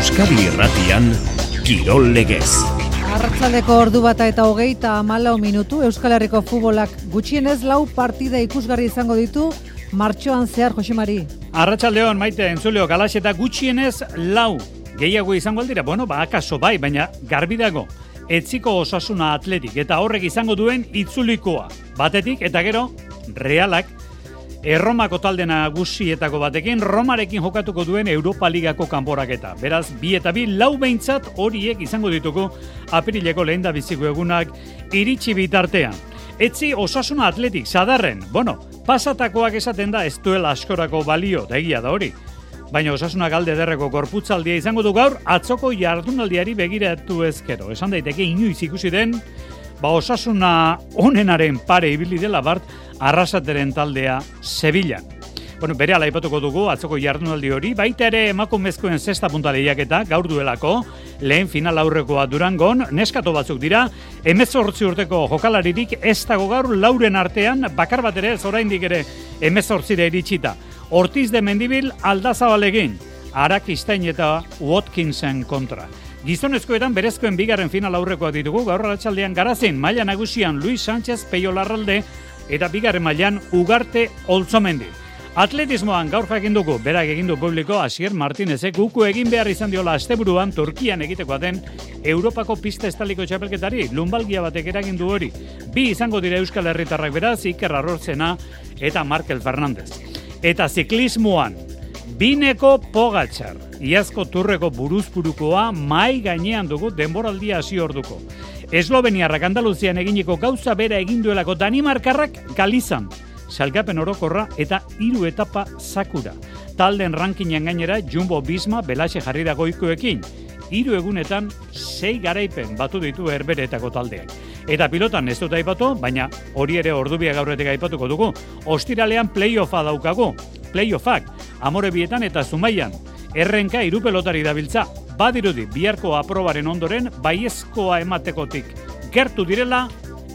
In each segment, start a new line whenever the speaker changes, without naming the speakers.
Euskadi Irratian Kirol Legez.
Arratzaldeko ordu bata eta hogeita amalau minutu Euskal Herriko futbolak gutxienez lau partida ikusgarri izango ditu martxoan zehar Josemari.
Arratsaldeon maite entzuleo galaxeta gutxienez lau gehiago izango aldira. Bueno, ba, akaso bai, baina garbi dago. Etziko osasuna atletik eta horrek izango duen itzulikoa. Batetik eta gero realak Erromako talde nagusietako batekin Romarekin jokatuko duen Europa Ligako kanporaketa. Beraz, bi eta bi lau behintzat horiek izango dituko apirileko lehen da biziko egunak iritsi bitartean. Etzi osasuna atletik, sadarren, bueno, pasatakoak esaten da ez duela askorako balio, da egia da hori. Baina osasuna galde derreko korputzaldia izango du gaur, atzoko jardunaldiari begiratu ezkero. Esan daiteke inoiz ikusi den, ba osasuna onenaren pare ibili dela bart, arrasateren taldea Sevilla. Bueno, bere ala ipatuko dugu, atzoko jardunaldi hori, baita ere emakumezkoen zesta punta lehiaketa, gaur duelako, lehen final aurrekoa durangon, neskato batzuk dira, emezortzi urteko jokalaririk ez dago gaur lauren artean, bakar bat ere, zoraindik ere, emezortzire iritsita. Ortiz de Mendibil aldazabalegin, Arak Istain eta Watkinsen kontra. Gizonezkoetan berezkoen bigarren final aurrekoa ditugu, gaur alatxaldean garazin, maila nagusian Luis Sánchez Peio Larralde, eta bigarren mailan ugarte oltzomendi. Atletismoan gaur jakin dugu, berak egin du publiko Asier Martinezek uku egin behar izan diola asteburuan Turkian egitekoa den Europako pista estaliko txapelketari, lumbalgia batek eragin du hori. Bi izango dira Euskal Herritarrak beraz, Iker Arrorzena eta Markel Fernandez. Eta ziklismoan, bineko pogatxar, iazko turreko buruzpurukoa mai gainean dugu denboraldia hasi orduko. Esloveniarrak Andaluzian eginiko gauza bera egin duelako Danimarkarrak Galizan, salgapen orokorra eta hiru etapa sakura. Talden rankinen gainera Jumbo Bisma Belaxe jarri da goikoekin. Hiru egunetan sei garaipen batu ditu herberetako taldeak. Eta pilotan ez dut aipatu, baina hori ere ordubia gaurretik aipatuko dugu. Ostiralean playoffa daukagu. Playoffak, amore bietan eta zumaian. Errenka irupelotari dabiltza, badirudi biharko aprobaren ondoren baiezkoa ematekotik gertu direla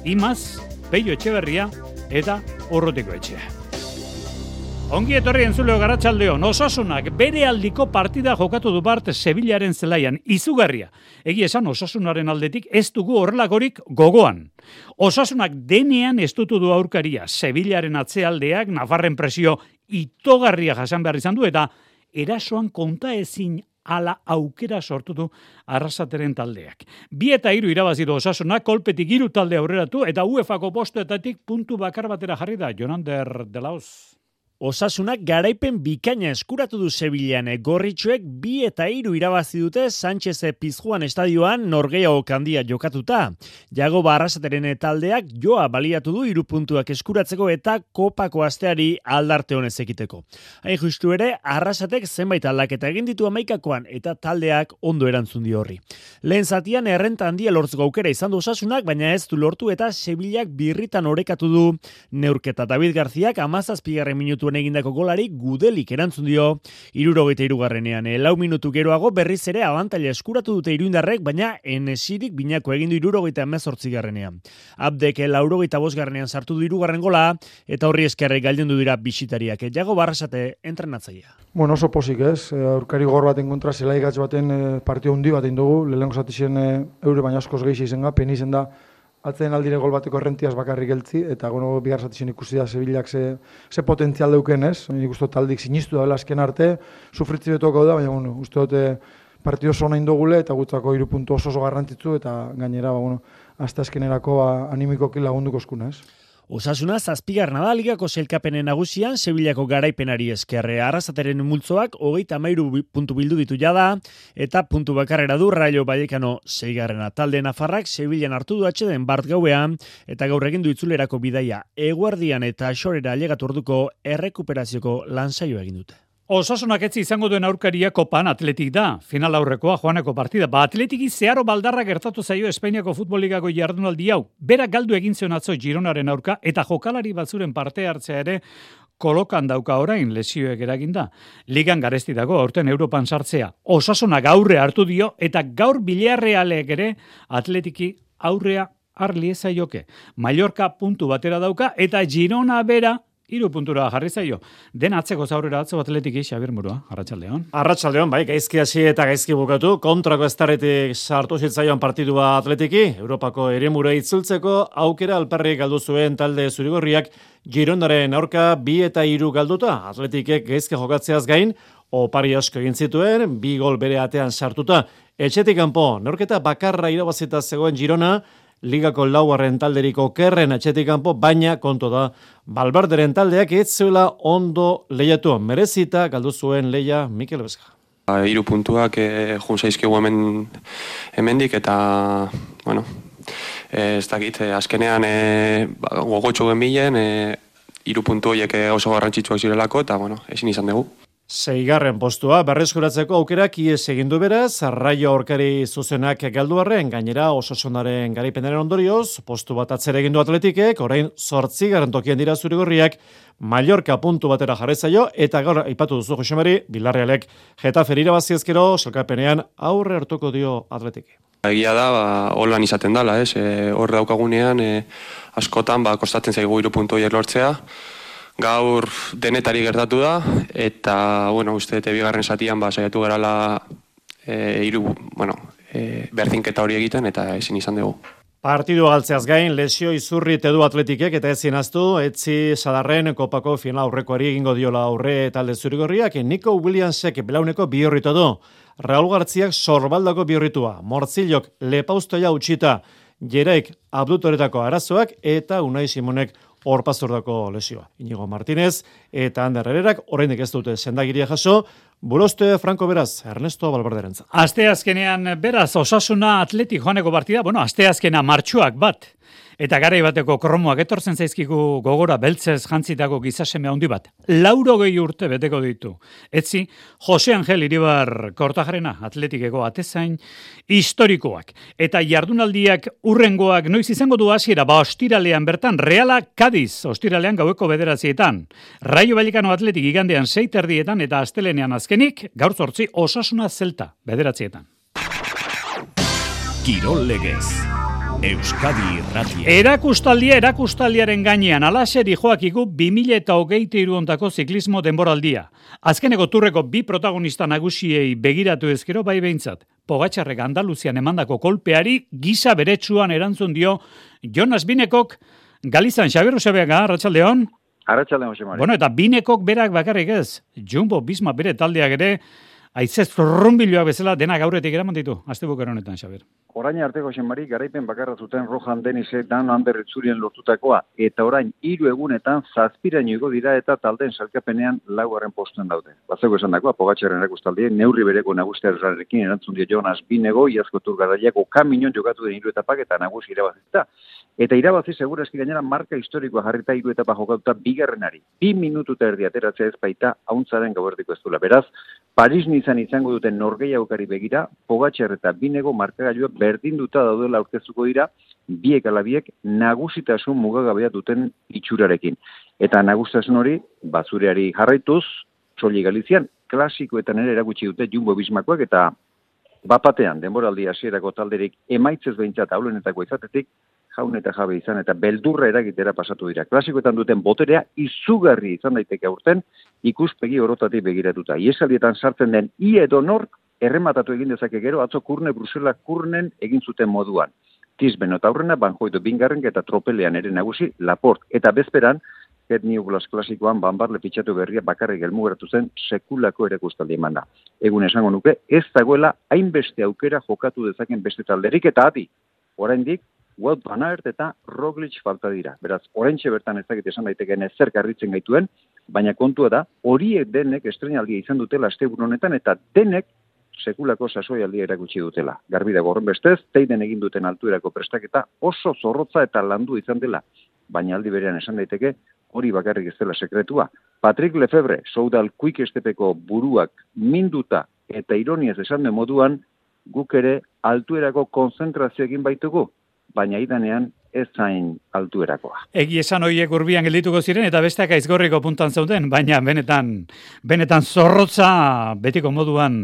imaz, peio etxeberria eta urrutiko etxea. Ongi etorri entzuleo garatxaldeo, osasunak bere aldiko partida jokatu du bart Sevillaren zelaian, izugarria. Egi esan osasunaren aldetik ez dugu horrelakorik gogoan. Osasunak denean ez dutu du aurkaria, Sevillaren atzealdeak, Nafarren presio itogarria jasan behar izan du, eta erasoan konta ezin ala aukera sortu du arrasateren taldeak. Bi eta hiru irabazi du osasuna, kolpetik hiru talde aurreratu eta UEFako postuetatik puntu bakar batera jarri da Jonander Delauz.
Osasunak garaipen bikaina eskuratu du Sevillan gorritxuek bi eta hiru irabazi dute Sánchez Pizjuan estadioan norgehiago kandia jokatuta. Jago barrasateren taldeak joa baliatu du hiru puntuak eskuratzeko eta kopako asteari aldarte honez ekiteko. Hain justu ere, arrasatek zenbait aldaketa egin ditu amaikakoan eta taldeak ondo erantzun di horri. Lehen zatian errenta handia lortzeko aukera izan du osasunak, baina ez du lortu eta Sevillak birritan orekatu du neurketa. David Garziak amazazpigarren minutu minutuen egindako golari gudelik erantzun dio irurogeita irugarrenean. E, lau minutu geroago berriz ere abantaila eskuratu dute iruindarrek, baina enesirik binako egindu irurogeita emezortzi garrenean. Abdek laurogeita bosgarrenean sartu du irugarren gola, eta horri eskerrek galden dira bisitariak. E, jago barrasate entrenatzaia.
Bueno, oso posik ez, e, aurkari gor baten kontra zelaigatz baten partio hundi baten dugu, lehenko zatizien eure baina askoz gehi izen ga, penizen da, atzen aldire gol bateko errentiaz bakarrik geltzi, eta gono bigar zatizien ikusi da Sevillak ze, ze potentzial deuken ez, nik uste taldik sinistu da azken arte, sufritzi betoko da, baina bueno, uste dute partio oso nahi indogule, eta gutzako iru puntu oso oso garrantzitzu, eta gainera, ba, bueno, azte azkenerako ba, animikoki lagunduko eskuna ez.
Osasuna zazpigar nadaligako selkapenen nagusian Sevillako garaipenari eskerre. Arrasateren multzoak hogeita mairu puntu bildu ditu jada eta puntu bakarrera du raio baiekano zeigarrena. Talde Nafarrak Sevillan hartu du atxeden bart gauean eta gaur egin du itzulerako bidaia eguardian eta xorera alegatu orduko errekuperazioko lanzaio egin dute.
Osasunak etzi izango duen aurkaria kopan atletik da. Final aurrekoa joaneko partida. Ba atletiki zeharo baldarra gertatu zaio Espainiako futboligako jardunaldi hau. Bera galdu egin zion atzo Gironaren aurka eta jokalari batzuren parte hartzea ere kolokan dauka orain lesioek eraginda. Ligan garesti dago aurten Europan sartzea. Osasuna gaurre hartu dio eta gaur bilearrealek ere atletiki aurrea arli joke. Mallorca puntu batera dauka eta Girona bera Iru puntura jarri zaio. Den atzeko zaurera atzo atletik Xabir Murua, Arratsaldeon.
Arratsaldeon, bai, gaizki hasi eta gaizki bukatu, kontrako estaretik sartu zitzaion partidua atletiki, Europako eremura itzultzeko, aukera alperri galdu zuen talde zurigorriak, Girondaren aurka bi eta hiru galduta, atletikek gaizki jokatzeaz gain, opari asko egin zituen, bi gol bere atean sartuta, etxetik kanpo, norketa bakarra irabazita zegoen Girona, ligako lauarren talderiko kerren atxetik kanpo, baina konto da, balbarderen taldeak ez zuela ondo lehiatu, merezita galdu zuen leia Mikel Beska.
Ba, hiru puntuak e, jun zaizkigu hemen hemendik eta bueno, e, ez dakit, e, azkenean e, ba, gogotxo gen e, hiru puntu horiek oso garrantzitsuak zirelako eta bueno, ezin izan dugu.
Seigarren postua berreskuratzeko aukerak ies egin du beraz, raio aurkari zuzenak galduarren, gainera ososonaren garaipenaren ondorioz, postu bat atzere egin du atletikek, orain sortzi tokien dira zurigorriak, Mallorca puntu batera jarri eta gaur aipatu duzu Josemari, Bilarrealek Getafer irabaziezkero, salkapenean aurre hartuko dio atletik.
Egia da, ba, holan izaten dala, ez? E, hor daukagunean, e, askotan, ba, kostatzen zaigu iru puntu lortzea, gaur denetari gertatu da eta bueno, uste dute bigarren satian ba saiatu gerala eh hiru, bueno, e, berdinketa hori egiten eta ezin izan dugu.
Partidu galtzeaz gain, lesio izurri tedu atletikek eta ezin aztu, etzi sadarren kopako final aurrekoari egingo diola aurre talde zurigorriak, Nico Williamsek belauneko bi horritu du. Raul Gartziak sorbaldako bi horritua, Morzilok lepaustoia utxita, Jereik abdutoretako arazoak eta Unai Simonek orpazordako lesioa. Inigo Martinez eta Ander Herrerak oraindik ez dute sendagiria jaso, Buroste Franco Beraz, Ernesto Balbarderentza.
Aste azkenean beraz Osasuna Atletik joaneko partida, bueno, aste azkena martxuak bat. Eta garai bateko kromoak etortzen zaizkigu gogora beltzez jantzitako gizaseme handi bat. Lauro gehi urte beteko ditu. Etzi, Jose Angel Iribar Kortajarena, atletikeko atezain, historikoak. Eta jardunaldiak urrengoak noiz izango du hasiera ba ostiralean bertan, reala Kadiz, ostiralean gaueko bederatzietan. Raio Balikano atletik igandean seiterdietan eta astelenean azkenik, gaur zortzi osasuna zelta, bederatzietan.
Kirol legez. Euskadi Irratia.
Erakustaldia erakustaldiaren gainean alaseri joakigu 2000 eta hogeite iruontako ziklismo denboraldia. Azkeneko turreko bi protagonista nagusiei begiratu ezkero bai behintzat. Pogatxarrek Andaluzian emandako kolpeari gisa beretsuan erantzun dio Jonas Binekok Galizan Xabiru Sebeaga, Arratxaldeon.
Arratxaldeon, Jose
Bueno, eta Binekok berak bakarrik ez. Jumbo Bisma bere taldeak ere Aizez rumbiloa bezala denak aurretik eraman ditu, azte honetan, Xabir.
Orain arteko zenbari, garaipen bakarra zuten Rojan Denize dan handerretzurien lortutakoa, eta orain hiru egunetan zazpiraino igo dira eta talden salkapenean laugarren postuen daude. Batzeko esan dagoa, pogatxaren erakustaldien, neurri bereko nagustearekin erantzun dio Jonas Binego, iazko turgaraiako kaminon jokatu den hiru etapak eta nagusi irabazita. Eta irabazi segura eski gainera marka historikoa jarrita hiru etapa jokatuta bigarrenari. Bi minutu eta erdi ateratzea ez baita hauntzaren gauerdiko ez dula. Beraz, Paris nizan izango duten norgeiagokari begira, Pogatxer eta Binego markagailua berdinduta daudela aurkezuko dira, biek alabiek nagusitasun mugagabea duten itxurarekin. Eta nagusitasun hori, bazureari jarraituz, Txoli Galizian, klasikoetan ere erakutsi dute Jumbo Bismakoak eta bapatean denboraldi hasierako talderik emaitzez behintzat aulenetako izatetik, jaun eta jabe izan eta beldurra eragitera pasatu dira. Klasikoetan duten boterea izugarri izan daiteke aurten ikuspegi orotatik begiratuta. Iesaldietan sartzen den i edo nork errematatu egin dezake gero atzo kurne Brusela kurnen egin zuten moduan. Tizben eta aurrena banjoitu bingarren eta tropelean ere nagusi Laport eta bezperan Et New Glass klasikoan banbarle pitxatu berria bakarrik gelmugeratu zen sekulako ere guztaldi eman da. Egun esango nuke, ez dagoela hainbeste aukera jokatu dezaken beste talderik eta adi. Oraindik Wout Van eta Roglic falta dira. Beraz, oraintxe bertan ez dakit esan daitekeen ezer garritzen gaituen, baina kontua da, horiek denek estrenaldia izan dutela asteburu honetan eta denek sekulako sasoialdia erakutsi dutela. Garbi dago horren bestez, teiden egin duten altuerako prestaketa oso zorrotza eta landu izan dela. Baina aldi berean esan daiteke, hori bakarrik ez dela sekretua. Patrick Lefebvre, soudal quick estepeko buruak minduta eta ironiaz esan de moduan, guk ere altuerako konzentrazio egin baitugu, baina idanean ez zain altuerakoa.
Egi esan horiek urbian geldituko ziren eta besteak aizgorriko puntan zauden, baina benetan benetan zorrotza betiko moduan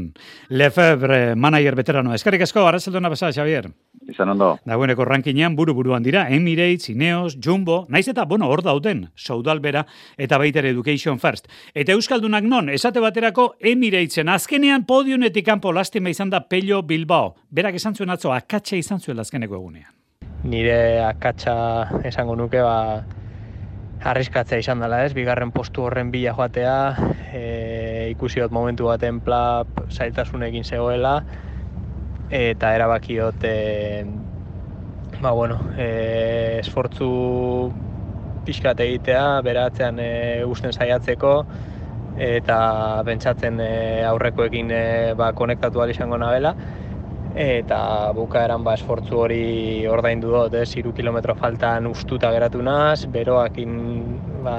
Lefebvre manager veterano. Eskarrik asko, arrazelduna basa, Xavier.
Izan ondo.
Dagoeneko rankinean buru-buruan dira, Emirates, Ineos, Jumbo, naiz eta, bueno, hor dauden, Saudalbera eta baiter Education First. Eta Euskaldunak non, esate baterako Emiratesen, azkenean podionetik kanpo lastima izan da Pello Bilbao. Berak esan zuen atzo, akatsa izan zuen azkeneko egunean
nire akatsa esango nuke ba arriskatzea izan dela ez, bigarren postu horren bila joatea, e, ikusi dut momentu baten plap zailtasunekin zegoela, eta erabakiot e, ba bueno, e, esfortzu pixkat egitea, beratzean e, usten saiatzeko, eta pentsatzen e, aurrekoekin e, ba, konektatu izango nabela eta bukaeran ba esfortzu hori ordaindu dut, eh, 3 kilometro faltan ustuta geratu naz, beroakin ba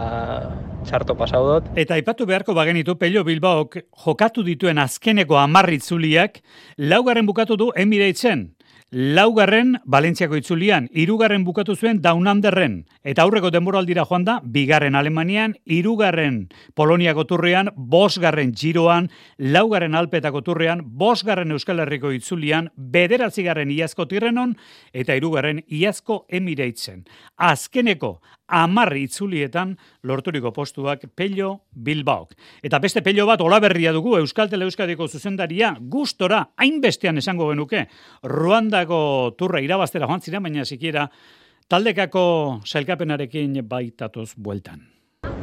txarto pasau dut.
Eta aipatu beharko bagenitu Pello Bilbaok jokatu dituen azkeneko 10 itzuliak laugarren bukatu du Emiratesen laugarren Valentziako itzulian, irugarren bukatu zuen Daunanderren, eta aurreko denboraldira joan da, bigarren Alemanian, irugarren Poloniako turrean, bosgarren Giroan, laugarren Alpetako turrean, bosgarren Euskal Herriko itzulian, bederatzigarren Iazko Tirrenon, eta irugarren Iazko Emireitzen. Azkeneko, amarri itzulietan lorturiko postuak Pello Bilbaok. Eta beste Pello bat olaberria dugu Euskal Teleuskadiko zuzendaria gustora hainbestean esango genuke. Ruandako turra irabaztera joan ziren, baina sikiera taldekako sailkapenarekin baitatoz bueltan.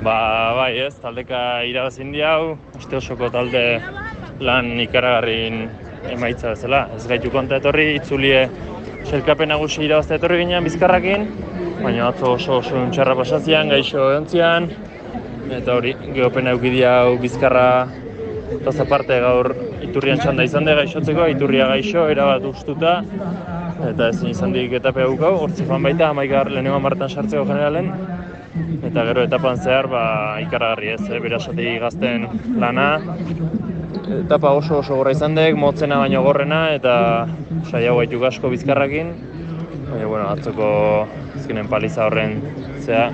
Ba, bai, ez, taldeka irabazin hau, uste osoko talde lan ikaragarrin emaitza bezala. Ez gaitu konta etorri, itzulie sailkapen nagusi irabazte etorri ginean bizkarrakin, baina atzo oso oso untxarra pasazian, gaixo egontzian, eta hori, geopen eukidia hau bizkarra eta zaparte gaur iturrian txanda izan da gaixotzeko, iturria gaixo, erabat ustuta, eta ezin izan dik etape hau gau, hortzi baita, amaikar lehenengo martan sartzeko generalen, eta gero etapan zehar, ba, ikaragarri ez, eh, berasati gazten lana, etapa oso oso gorra izan dek, motzena baino gorrena, eta saia gaitu asko bizkarrakin, baina, bueno, atzoko azkenen paliza horren zea,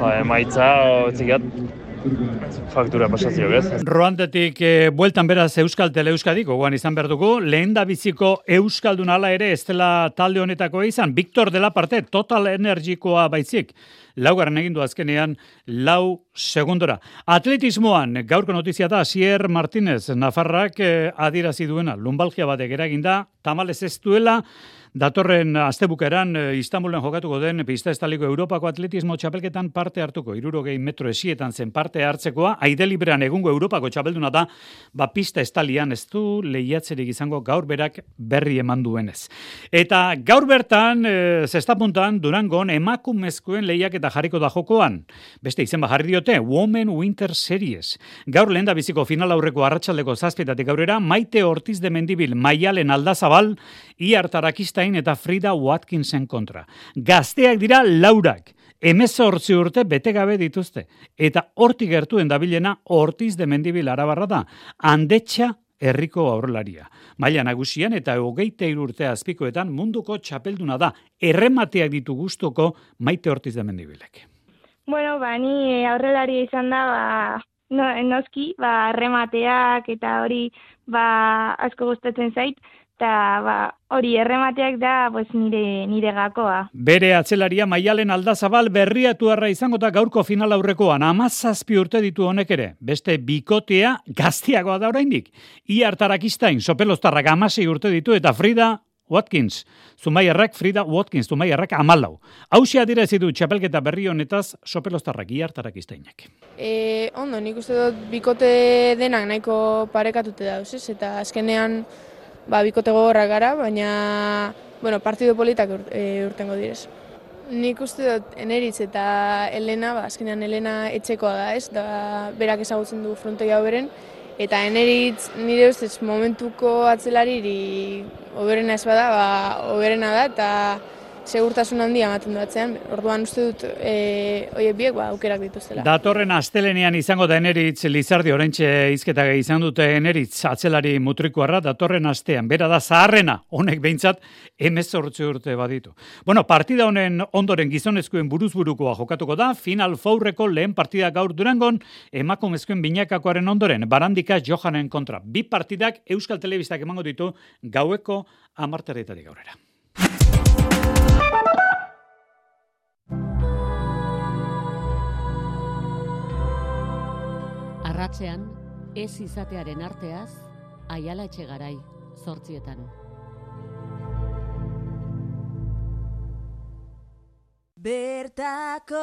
ba, emaitza, txikat, faktura pasazio, ez?
Roantetik e, bueltan beraz Euskal Tele Euskadik, gogoan izan behar dugu, lehen da biziko Euskaldun ala ere ez dela talde honetako izan, Victor dela parte, total energikoa baitzik, laugarren egindu azkenean, lau segundora. Atletismoan, gaurko notizia da, Sier Martínez, Nafarrak eh, adirazi duena, lumbalgia batek eraginda, tamalez ez duela, Datorren astebukeran e, Istanbulen jokatuko den pista estaliko Europako atletismo txapelketan parte hartuko. Irurogei metro esietan zen parte hartzekoa. Aide librean egungo Europako txapelduna da, ba pista estalian ez du lehiatzerik izango gaur berak berri eman duenez. Eta gaur bertan, e, zestapuntan, durangon emakumezkoen lehiak eta jarriko da jokoan. Beste izen jarri diote, Women Winter Series. Gaur lehen da biziko final aurreko arratsaldeko zazpetatik gaurera, maite ortiz de mendibil, maialen aldazabal, iartarakista eta Frida Watkinsen kontra. Gazteak dira laurak, emezortzi urte bete gabe dituzte. Eta hortik gertuen dabilena ortiz de mendibil arabarra da, handetxa herriko aurrelaria. Maila nagusian eta hogeite urte azpikoetan munduko txapelduna da, erremateak ditu gustoko maite ortiz de mendibilek.
Bueno, ba, ni aurrelaria izan da, ba, no, noski, ba, erremateak eta hori ba, asko gustatzen zait, eta ba, hori erremateak da pues, nire, nire gakoa.
Bere atzelaria maialen aldazabal berriatu arra izango da gaurko final aurrekoan, amazazpi urte ditu honek ere, beste bikotea gaztiagoa da oraindik. Ia hartarakistain, sopelostarrak amasei urte ditu eta Frida Watkins, Zumaiarrak Frida Watkins, Zumaiarrak amalau. Hausia dira ez du txapelketa berri honetaz sopelostarrak ia hartarakistainak.
E, ondo, nik uste dut bikote denak nahiko parekatute dauz, ez? Eta azkenean ba, bikote gogorra gara, baina bueno, partido politak e, urtengo direz. Nik uste dut eneritz eta Elena, ba, azkenean Elena etxekoa da ez, da berak ezagutzen du frontoi hau beren, eta eneritz nire ustez momentuko atzelariri oberena ez bada, ba, oberena da, eta segurtasun handia ematen du atzean. Orduan uste dut e, oie biek ba, aukerak dituztela.
Datorren astelenean izango da eneritz Lizardi orentxe izketa izan dute eneritz atzelari mutrikuarra datorren astean. Bera da zaharrena, honek behintzat emezortze urte baditu. Bueno, partida honen ondoren gizonezkoen buruzburukoa jokatuko da, final faurreko lehen partida gaur durangon, emakumezkoen binakakoaren ondoren, barandika Johanen kontra. Bi partidak Euskal Telebistak emango ditu gaueko amarterretarik gaurera.
Arratzean, ez izatearen arteaz, aiala etxegarai, zortzietan.
Bertako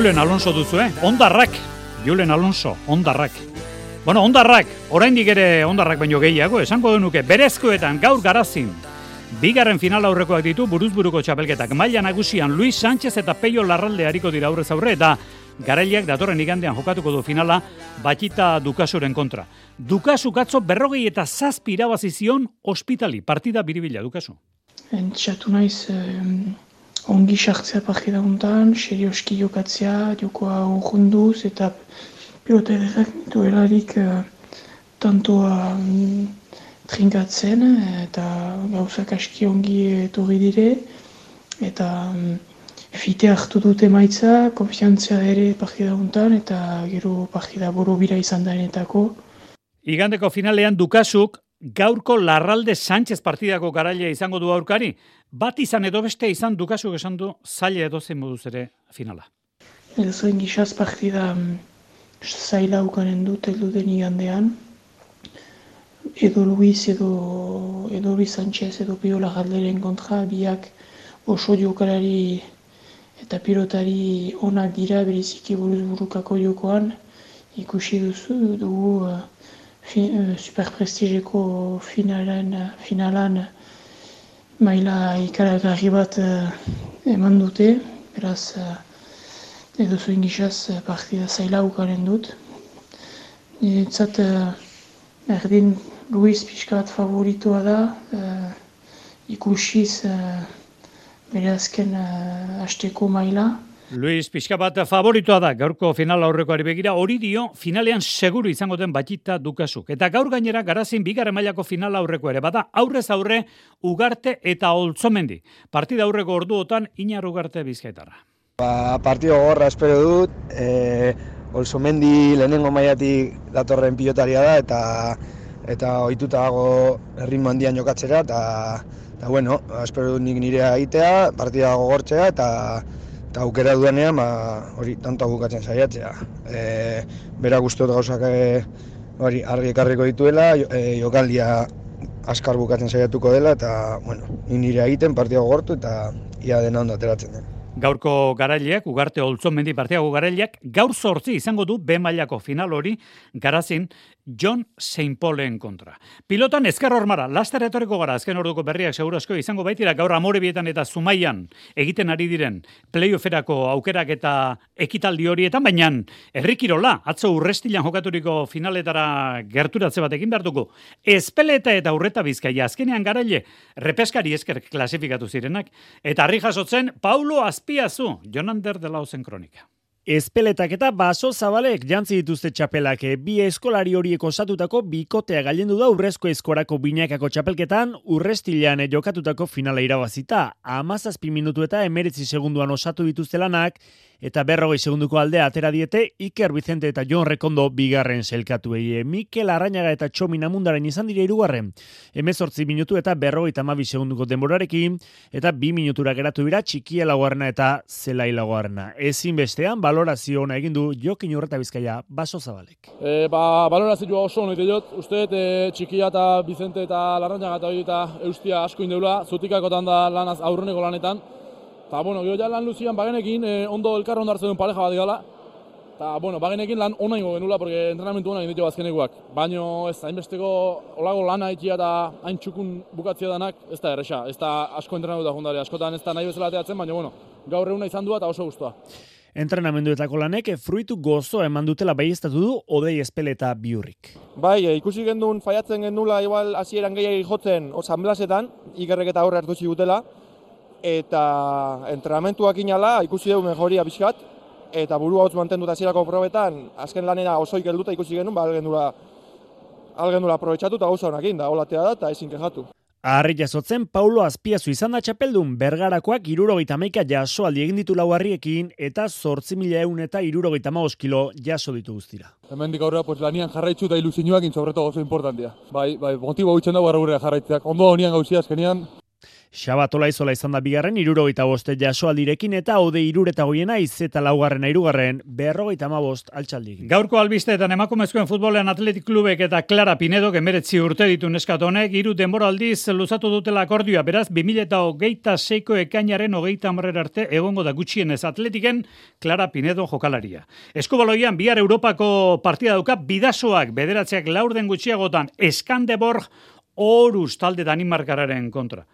Julen Alonso duzu, eh? Ondarrak. Julen Alonso, ondarrak. Bueno, ondarrak, oraindik ere ondarrak baino gehiago, esango denuke, berezkoetan gaur garazin. Bigarren final aurrekoak ditu buruzburuko txapelketak. Maila nagusian Luis Sánchez eta Peio Larralde hariko dira aurrez aurre eta garaileak datorren igandean jokatuko du finala batita Dukasuren kontra. Dukasu katzo berrogei eta zazpi irabazizion ospitali, partida biribila Dukasu.
Entxatu naiz, ongi sartzea partida hontan, serioski jokatzea, jokoa urrunduz, eta pilota ederrak nituelarik uh, tantoa um, trinkatzen, eta gauzak aski ongi etorri dire, eta um, fite hartu dute maitza, konfiantzia ere partida hontan, eta gero partida boro bira izan denetako.
Igandeko finalean Dukasuk gaurko Larralde Sánchez partidako garaile izango du aurkari, Bat izan edo beste izan dukazu esan du zaila edo zen moduz ere finala.
Edo zoin gizaz partida mm, zaila ukanen dut eldu den igandean. Edo Luis, edo, edo Luis Sanchez, edo Piola Galderen kontra, biak oso jokalari eta pilotari onak dira beriziki buruz burukako jokoan. Ikusi duzu dugu uh, fin, uh, superprestigeko finalan, finalan maila ikaragarri bat uh, eman dute, beraz uh, edo zuen gizaz partida zaila ukaren dut. Niretzat uh, erdin Luis pixkat favoritoa da, uh, ikusiz uh, bere azken uh, maila.
Luis pixka bat favoritoa da gaurko final aurrekoari begira, hori dio finalean seguru izango den batita dukasuk. Eta gaur gainera garazin bigarren mailako final aurreko ere, bada aurrez aurre ugarte eta oltzomendi. Partida aurreko orduotan inar ugarte bizkaitarra.
Ba, partido gorra espero dut, e, oltzomendi lehenengo mailatik datorren pilotaria da, eta eta ohituta dago erritmo handian jokatzera, eta, eta bueno, espero dut nik nirea egitea, partida gogortzea, eta eta aukera duenean, ba, hori, tanto bukatzen saiatzea. E, bera guztot gauzak e, hori, argi ekarriko dituela, e, jokaldia askar bukatzen saiatuko dela, eta, bueno, nire egiten partida gortu eta ia dena ondo ateratzen den.
Gaurko garaileak, ugarte holtzon mendi partiago garaileak, gaur sortzi izango du B mailako final hori garazin John St. Paulen kontra. Pilotan ezker hormara, laster etoreko gara, azken orduko berriak segurazko izango baitira gaur amorebietan eta zumaian egiten ari diren playofferako aukerak eta ekitaldi horietan, baina errikirola, atzo urrestilan jokaturiko finaletara gerturatze bat egin behar dugu. Ezpeleta eta urreta bizkaia, azkenean garaile, repeskari esker klasifikatu zirenak, eta harri jasotzen, Paulo Azpiazu, Jonander de Lausen kronika.
Ezpeletak eta baso zabalek jantzi dituzte txapelak bi eskolari horiek osatutako bikotea gailendu da urrezko eskorako binakako txapelketan urrestilean jokatutako finala irabazita. Amazazpi minutu eta emeritzi segunduan osatu dituzte lanak eta berrogei segunduko aldea atera diete Iker Vicente eta Jon Rekondo bigarren selkatu eie. Mikel Arrañaga eta Txomin Amundaren izan dira irugarren. Hemezortzi minutu eta berrogei tamabi segunduko denborarekin eta bi minutura geratu bira txikia laguarna eta zelai laguarna. Ezin bestean, balorazio ona egin du Jokin Urreta Bizkaia baso zabalek.
E, ba, balorazio oso honetan jot, uste e, txikia eta Vicente eta Larrañaga eta, eta Eustia asko indeula, zutikakotan da lanaz aurreneko lanetan, Ta bueno, gero ja lan luzian bagenekin eh, ondo elkar ondo hartzen duen pareja bat gala. Ta bueno, bagenekin lan ona ingo genula porque entrenamentu ona inditu azkenekoak. Baino ez hainbesteko olago lana ikia eta hain txukun bukatzea danak, ez da erresa. Ez da asko entrenatu da jundare, askotan ez da nahi bezala ateatzen, baina bueno, gaur eguna izan du eta oso gustoa.
Entrenamenduetako lanek fruitu gozo eman dutela baiestatu du odei espele eta biurrik.
Bai, eh, ikusi gendun faiatzen gendula igual hasieran gehiagik jotzen osan blasetan, ikerrek eta aurre hartu dutela, eta entrenamentuak inala ikusi dugu mejoria bizkat, eta buru hau mantendu eta zirako probetan, azken lanera oso ikelduta ikusi genuen, ba, algendula, algendula aprobetsatu eta gauza honak da, olatea da, eta ezin kejatu.
Arri jasotzen, Paulo Azpiazu izan da txapeldun bergarakoak irurogeita meika jaso aldi egin ditu lauarriekin eta zortzi mila eun eta irurogeita maoz kilo jaso ditu guztira.
Hemen dik aurrera, pues, lanian jarraitzu eta ilusinuak intsobreto gozo importantia. Bai, bai, motibo gutxen dago arra jarraitzeak. Ondo honian gauzia azkenian,
Xabatola izola izan da bigarren, irurogeita boste jasoaldirekin eta ode irureta goiena izeta laugarren irugarren, berrogeita ma bost altxaldi.
Gaurko albisteetan emakumezkoen futbolean atletik klubek eta Clara Pinedo gemeretzi urte ditu neskatonek, iru denboraldiz luzatu dutela akordioa, beraz, 2000 eta seiko ekainaren hogeita amrer arte egongo da gutxienez atletiken Clara Pinedo jokalaria. Eskubaloian, bihar Europako partida dauka, bidasoak bederatzeak laurden gutxiagotan, Eskandeborg, Horus talde Danimarkararen kontra.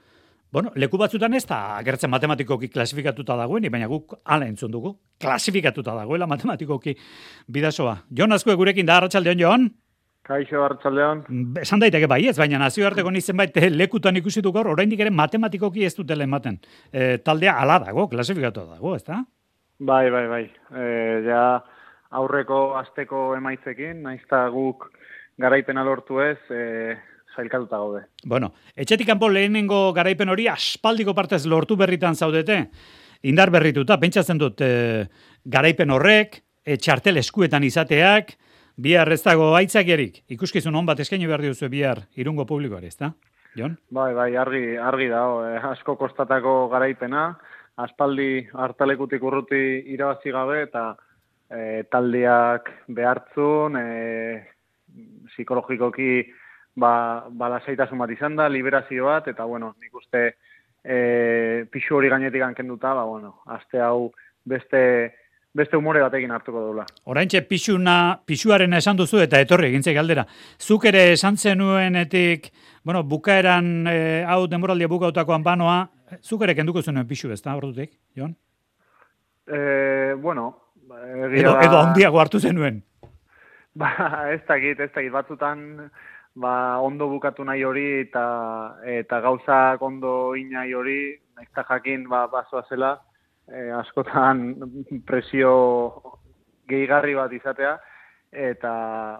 Bueno, leku batzutan ez da agertzen matematikoki klasifikatuta dagoen, baina guk ala entzun dugu, klasifikatuta dagoela matematikoki bidasoa. Jon Azkue gurekin da, Arratxaldeon, Jon?
Kaixo, Arratxaldeon.
Esan daiteke bai ez, baina nazioarteko nizen baita lekutan ikusi du gaur, oraindik ere matematikoki ez dutela ematen. E, taldea ala dago, klasifikatuta dago, ez da?
Bai, bai, bai. E, ja aurreko asteko emaitzekin, naizta guk garaipena lortu ez, e, zailkatuta gaude.
Bueno, etxetik kanpo lehenengo garaipen hori aspaldiko partez lortu berritan zaudete, indar berrituta, pentsatzen dut e, garaipen horrek, e, txartel eskuetan izateak, bihar ez dago aitzakiarik, ikuskizun hon bat eskaini behar duzu bihar irungo publikoari, ez da? Jon?
Bai, bai, argi, argi da, eh, asko kostatako garaipena, aspaldi hartalekutik urruti irabazi gabe, eta e, taldeak behartzun, e, psikologikoki ba, ba lasaitasun bat izan da, liberazio bat, eta bueno, nik uste e, pixu hori gainetik ankenduta, ba bueno, aste hau beste beste umore batekin hartuko dula.
Oraintxe pixuna, pixuaren esan duzu eta etorri egintze galdera. Zuk ere esan zenuenetik, bueno, bukaeran e, hau denboraldia bukautakoan banoa, zuk ere kenduko zenuen pixu, ez da, ordutik, Jon?
E, bueno,
edo, edo handiago hartu zenuen.
Ba, ez dakit, ez dakit, batzutan ba, ondo bukatu nahi hori eta eta gauzak ondo inai hori, naizta jakin ba, basoa zela, e, askotan presio gehigarri bat izatea, eta,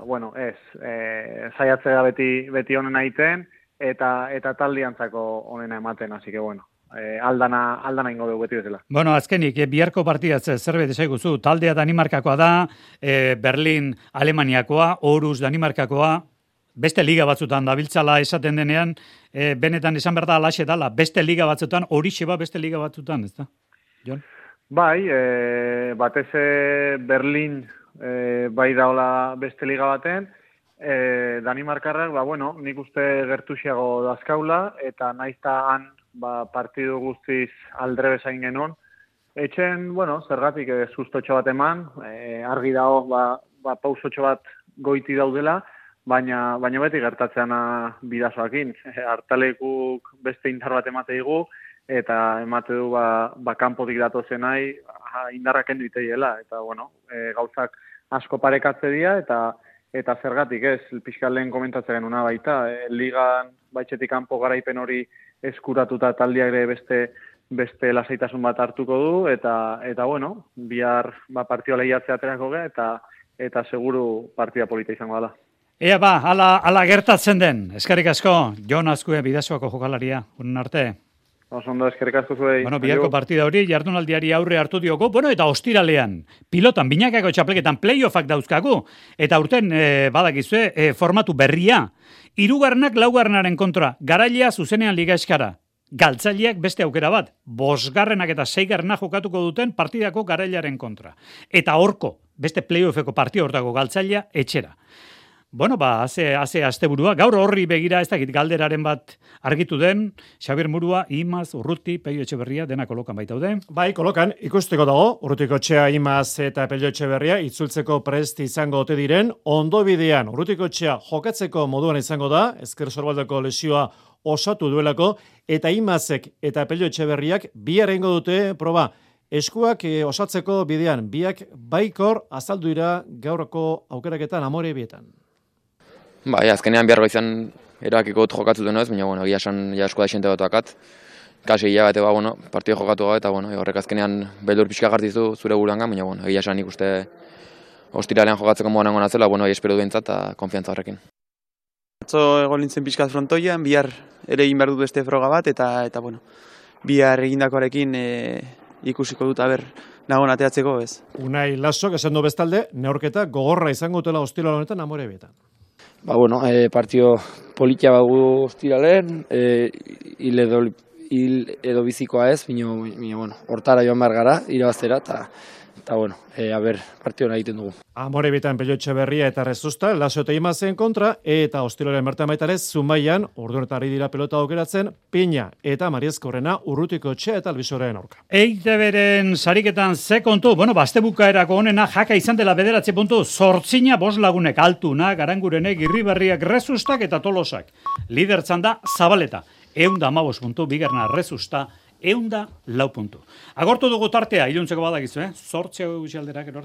bueno, ez, e, zaiatzea beti, beti honen egiten, eta, eta taldiantzako honena ematen, hasi que, bueno, e, aldana, aldana ingo dugu beti bezala.
Bueno, azkenik, e, biharko partidatze zerbait esaiguzu, taldea Danimarkakoa da, e, Berlin Alemaniakoa, Horus Danimarkakoa, beste liga batzutan dabiltzala esaten denean, e, benetan esan berda alaxe dala, beste liga batzutan, hori ba beste liga batzutan, ez da? Jon?
Bai, e, batez Berlin e, bai daula beste liga baten, e, Danimarkarrak, ba, bueno, nik uste gertuxiago dazkaula, eta naizta han ba, partidu guztiz aldre bezain genuen, Etxen, bueno, zergatik e, sustotxo bat eman, e, argi dago, ba, ba, pausotxo bat goiti daudela, baina baina beti gertatzeana bidasoakin hartalekuk beste indar bat emate digu eta emate du ba ba kanpotik dato zenai indarrak kendu iteiela eta bueno e, gauzak asko parekatze dira eta eta zergatik ez pizkalen komentatzen una baita e, ligan baitzetik kanpo garaipen hori eskuratuta taldia ere beste beste lasaitasun bat hartuko du, eta, eta bueno, bihar ba, partioa lehiatzea aterako ge, eta, eta seguru partida polita izango dela.
Ea ba, ala, ala gertatzen den, eskerrik asko, Jon Azkue bidazoako jokalaria, unen arte.
Oso ondo, eskerrik asko zuei.
Bueno, biharko partida hori, jardunaldiari aurre hartu dioko, bueno, eta ostiralean, pilotan, binakako txapleketan playoffak dauzkagu, eta urten, e, badakizue, e, formatu berria, irugarnak laugarnaren kontra, garailea zuzenean liga eskara, galtzaileak beste aukera bat, bosgarrenak eta seigarrenak jokatuko duten partidako garailaren kontra. Eta horko, beste playoffeko partio hortako galtzailea etxera. Bueno, ba, haze, haze asteburua, gaur horri begira ez dakit galderaren bat argitu den, Xabier Murua, Imaz, Urruti, Peio Etxeberria, dena kolokan baita daude.
Bai, kolokan, ikusteko dago, Urrutiko Txea, Imaz eta Peio Etxeberria, itzultzeko prest izango ote diren, ondo bidean, Urrutiko Txea jokatzeko moduan izango da, ezker sorbaldeko lesioa osatu duelako, eta Imazek eta Peio Etxeberriak biarengo dute proba, Eskuak e, osatzeko bidean, biak baikor azaldu dira gaurako aukeraketan amore bietan.
Bai, azkenean behar izan erabakiko dut jokatzu duen ez, baina, bueno, egia esan ja esku da xente bat akat. Kasi ia bate, ba, bueno, partio jokatu gabe, eta, bueno, horrek azkenean beldur pixka gartizu zure buruan baina, bueno, egia esan ikuste ostiralean jokatzeko moan angon atzela, bueno, espero duentzat eta konfiantza horrekin.
Atzo egon lintzen pixkat frontoian, bihar ere egin behar dut beste froga bat, eta, eta bueno, bihar egindakoarekin e, ikusiko dut, aber, nagon ateatzeko, ez.
Unai lasok, esan du bestalde, neorketa gogorra izango dutela ostilo honetan amore bietan.
Ba, bueno, e, partio politia bagu ostiralen, e, hil edo, hil edo bizikoa ez, bino, bino, bueno, hortara joan behar gara, irabaztera, eta eta bueno, e, a ber, partio egiten dugu.
Amore bitan pelotxe berria eta rezusta, laso eta imazen kontra, eta hostiloren bertan baita zumaian, urdunetari dira pelota aukeratzen, Piña eta Mariezkorrena urrutiko txe eta albizorean orka.
Eite beren sariketan ze kontu, bueno, baste bukaerako honena jaka izan dela bederatze puntu, sortzina bos lagunek altuna, garangurenek, irribarriak, rezustak eta tolosak. Lidertzan da, zabaleta. Eunda amabos puntu, bigarna rezusta, eunda lau puntu. Agortu dugu tartea, iluntzeko badakizu, eh? Zortzea gutxi aldera, gero